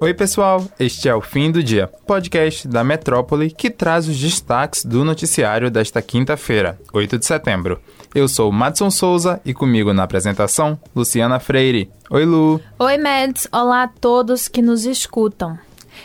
Oi, pessoal, este é o Fim do Dia, podcast da Metrópole que traz os destaques do noticiário desta quinta-feira, 8 de setembro. Eu sou Madson Souza e comigo na apresentação, Luciana Freire. Oi, Lu. Oi, Mads. Olá a todos que nos escutam.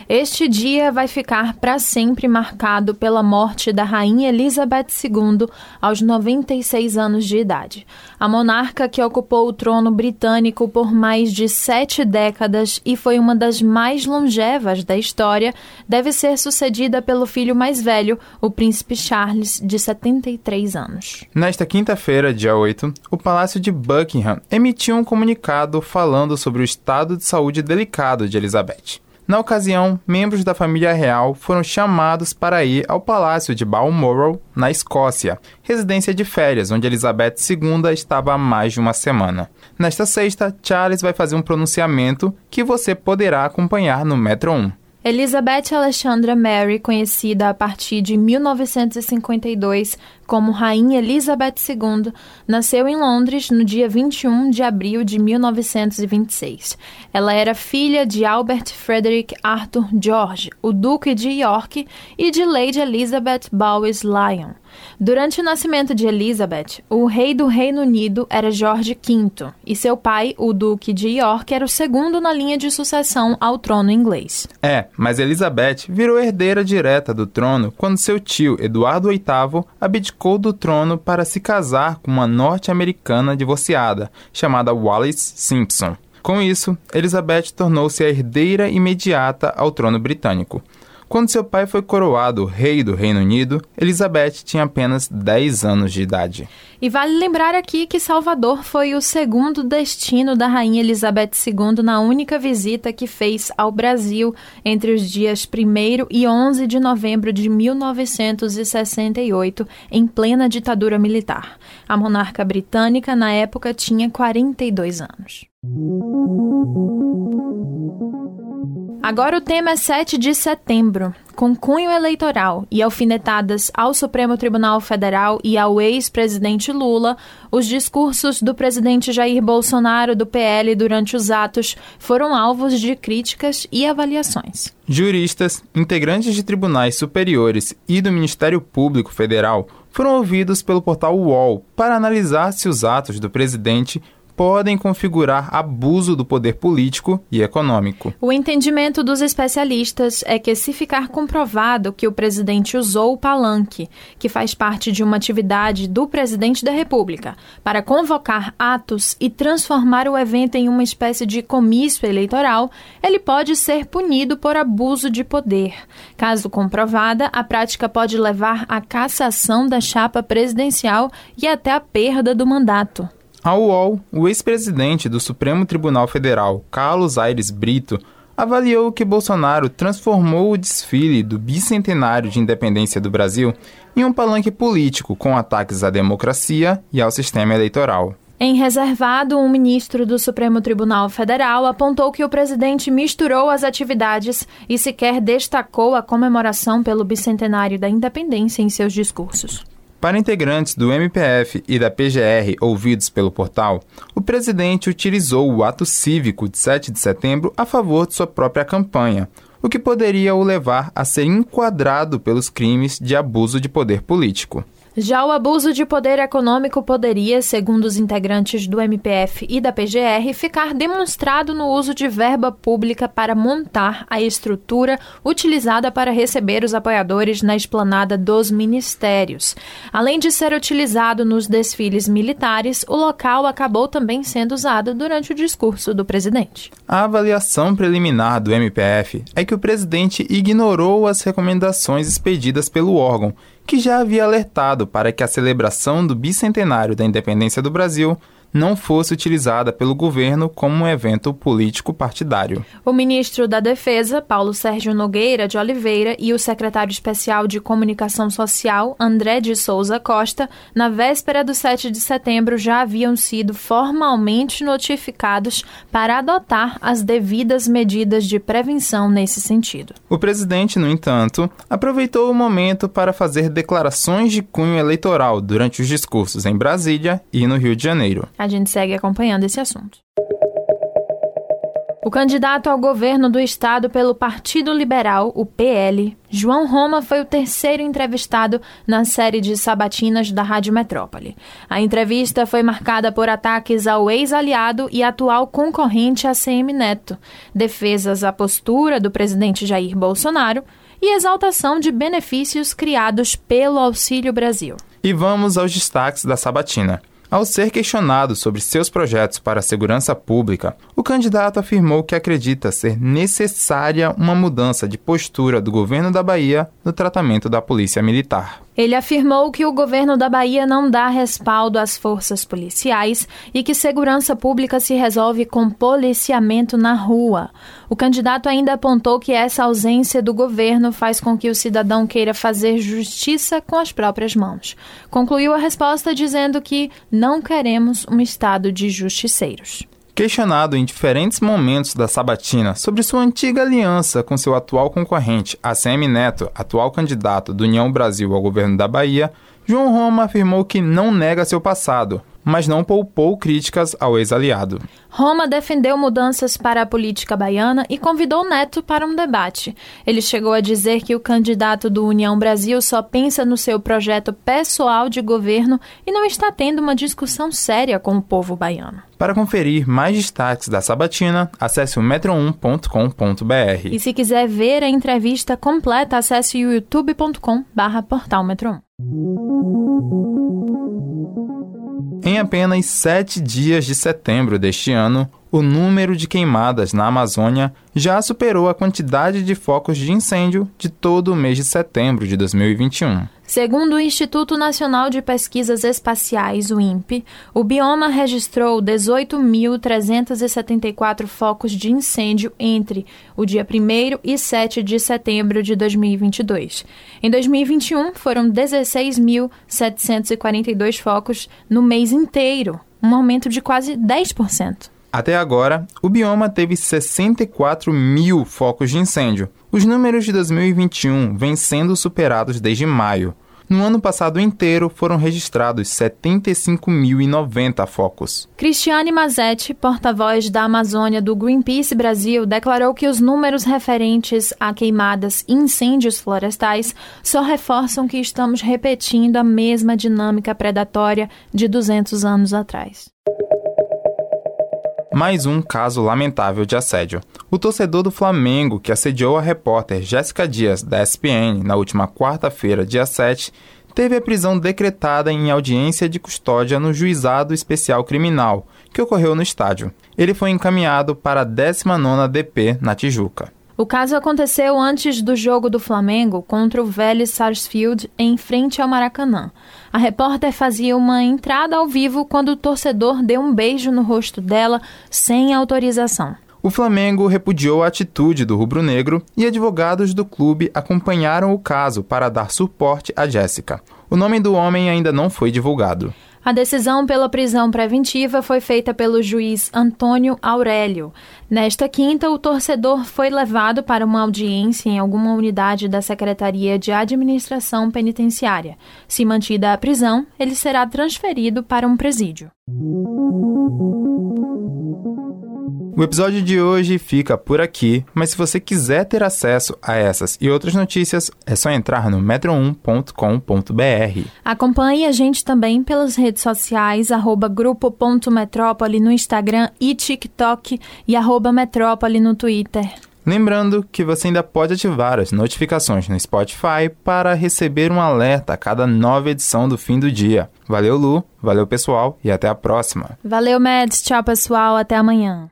Este dia vai ficar para sempre marcado pela morte da Rainha Elizabeth II aos 96 anos de idade. A monarca que ocupou o trono britânico por mais de sete décadas e foi uma das mais longevas da história, deve ser sucedida pelo filho mais velho, o príncipe Charles, de 73 anos. Nesta quinta-feira, dia 8, o Palácio de Buckingham emitiu um comunicado falando sobre o estado de saúde delicado de Elizabeth. Na ocasião, membros da família real foram chamados para ir ao Palácio de Balmoral, na Escócia, residência de férias onde Elizabeth II estava há mais de uma semana. Nesta sexta, Charles vai fazer um pronunciamento que você poderá acompanhar no Metro 1. Elizabeth Alexandra Mary, conhecida a partir de 1952 como Rainha Elizabeth II, nasceu em Londres no dia 21 de abril de 1926. Ela era filha de Albert Frederick Arthur George, o Duque de York, e de Lady Elizabeth Bowes Lyon. Durante o nascimento de Elizabeth, o rei do Reino Unido era Jorge V e seu pai, o Duque de York, era o segundo na linha de sucessão ao trono inglês. É, mas Elizabeth virou herdeira direta do trono quando seu tio, Eduardo VIII, abdicou do trono para se casar com uma norte-americana divorciada, chamada Wallis Simpson. Com isso, Elizabeth tornou-se a herdeira imediata ao trono britânico. Quando seu pai foi coroado rei do Reino Unido, Elizabeth tinha apenas 10 anos de idade. E vale lembrar aqui que Salvador foi o segundo destino da rainha Elizabeth II na única visita que fez ao Brasil entre os dias 1 e 11 de novembro de 1968, em plena ditadura militar. A monarca britânica, na época, tinha 42 anos. Agora o tema é 7 de setembro. Com cunho eleitoral e alfinetadas ao Supremo Tribunal Federal e ao ex-presidente Lula, os discursos do presidente Jair Bolsonaro do PL durante os atos foram alvos de críticas e avaliações. Juristas, integrantes de tribunais superiores e do Ministério Público Federal foram ouvidos pelo portal UOL para analisar se os atos do presidente podem configurar abuso do poder político e econômico. O entendimento dos especialistas é que, se ficar comprovado que o presidente usou o palanque, que faz parte de uma atividade do presidente da República, para convocar atos e transformar o evento em uma espécie de comício eleitoral, ele pode ser punido por abuso de poder. Caso comprovada, a prática pode levar à cassação da chapa presidencial e até a perda do mandato. Ao UOL, o ex-presidente do Supremo Tribunal Federal, Carlos Aires Brito, avaliou que Bolsonaro transformou o desfile do bicentenário de independência do Brasil em um palanque político com ataques à democracia e ao sistema eleitoral. Em reservado, um ministro do Supremo Tribunal Federal apontou que o presidente misturou as atividades e sequer destacou a comemoração pelo bicentenário da independência em seus discursos. Para integrantes do MPF e da PGR ouvidos pelo portal, o presidente utilizou o ato cívico de 7 de setembro a favor de sua própria campanha, o que poderia o levar a ser enquadrado pelos crimes de abuso de poder político. Já o abuso de poder econômico poderia, segundo os integrantes do MPF e da PGR, ficar demonstrado no uso de verba pública para montar a estrutura utilizada para receber os apoiadores na esplanada dos ministérios. Além de ser utilizado nos desfiles militares, o local acabou também sendo usado durante o discurso do presidente. A avaliação preliminar do MPF é que o presidente ignorou as recomendações expedidas pelo órgão que já havia alertado para que a celebração do bicentenário da independência do Brasil não fosse utilizada pelo governo como um evento político partidário. O ministro da Defesa, Paulo Sérgio Nogueira de Oliveira, e o secretário especial de Comunicação Social, André de Souza Costa, na véspera do 7 de setembro já haviam sido formalmente notificados para adotar as devidas medidas de prevenção nesse sentido. O presidente, no entanto, aproveitou o momento para fazer declarações de cunho eleitoral durante os discursos em Brasília e no Rio de Janeiro. A gente segue acompanhando esse assunto. O candidato ao governo do estado pelo Partido Liberal, o PL, João Roma, foi o terceiro entrevistado na série de sabatinas da Rádio Metrópole. A entrevista foi marcada por ataques ao ex-aliado e atual concorrente ACM Neto, defesas à postura do presidente Jair Bolsonaro e exaltação de benefícios criados pelo Auxílio Brasil. E vamos aos destaques da sabatina. Ao ser questionado sobre seus projetos para a segurança pública, o candidato afirmou que acredita ser necessária uma mudança de postura do governo da Bahia no tratamento da polícia militar. Ele afirmou que o governo da Bahia não dá respaldo às forças policiais e que segurança pública se resolve com policiamento na rua. O candidato ainda apontou que essa ausência do governo faz com que o cidadão queira fazer justiça com as próprias mãos. Concluiu a resposta dizendo que não queremos um estado de justiceiros. Questionado em diferentes momentos da sabatina sobre sua antiga aliança com seu atual concorrente, ACM Neto, atual candidato do União Brasil ao governo da Bahia, João Roma afirmou que não nega seu passado, mas não poupou críticas ao ex-aliado. Roma defendeu mudanças para a política baiana e convidou Neto para um debate. Ele chegou a dizer que o candidato do União Brasil só pensa no seu projeto pessoal de governo e não está tendo uma discussão séria com o povo baiano. Para conferir mais destaques da sabatina, acesse o metro1.com.br. E se quiser ver a entrevista completa, acesse youtube.com/portalmetro1. Em apenas sete dias de setembro deste ano, o número de queimadas na Amazônia já superou a quantidade de focos de incêndio de todo o mês de setembro de 2021. Segundo o Instituto Nacional de Pesquisas Espaciais, o INPE, o bioma registrou 18.374 focos de incêndio entre o dia 1 e 7 de setembro de 2022. Em 2021, foram 16.742 focos no mês inteiro, um aumento de quase 10%. Até agora, o bioma teve 64 mil focos de incêndio. Os números de 2021 vêm sendo superados desde maio. No ano passado inteiro, foram registrados 75.090 focos. Cristiane Mazetti, porta-voz da Amazônia do Greenpeace Brasil, declarou que os números referentes a queimadas e incêndios florestais só reforçam que estamos repetindo a mesma dinâmica predatória de 200 anos atrás mais um caso lamentável de assédio. O torcedor do Flamengo, que assediou a repórter Jéssica Dias, da SPN, na última quarta-feira, dia 7, teve a prisão decretada em audiência de custódia no Juizado Especial Criminal, que ocorreu no estádio. Ele foi encaminhado para a 19ª DP, na Tijuca. O caso aconteceu antes do jogo do Flamengo contra o Vélez Sarsfield em frente ao Maracanã. A repórter fazia uma entrada ao vivo quando o torcedor deu um beijo no rosto dela sem autorização. O Flamengo repudiou a atitude do rubro-negro e advogados do clube acompanharam o caso para dar suporte a Jéssica. O nome do homem ainda não foi divulgado. A decisão pela prisão preventiva foi feita pelo juiz Antônio Aurélio. Nesta quinta, o torcedor foi levado para uma audiência em alguma unidade da Secretaria de Administração Penitenciária. Se mantida a prisão, ele será transferido para um presídio. O episódio de hoje fica por aqui, mas se você quiser ter acesso a essas e outras notícias, é só entrar no metro1.com.br. Acompanhe a gente também pelas redes sociais, arroba grupo.metrópole no Instagram e TikTok e arroba metrópole no Twitter. Lembrando que você ainda pode ativar as notificações no Spotify para receber um alerta a cada nova edição do fim do dia. Valeu, Lu, valeu, pessoal, e até a próxima. Valeu, Mads, tchau, pessoal, até amanhã.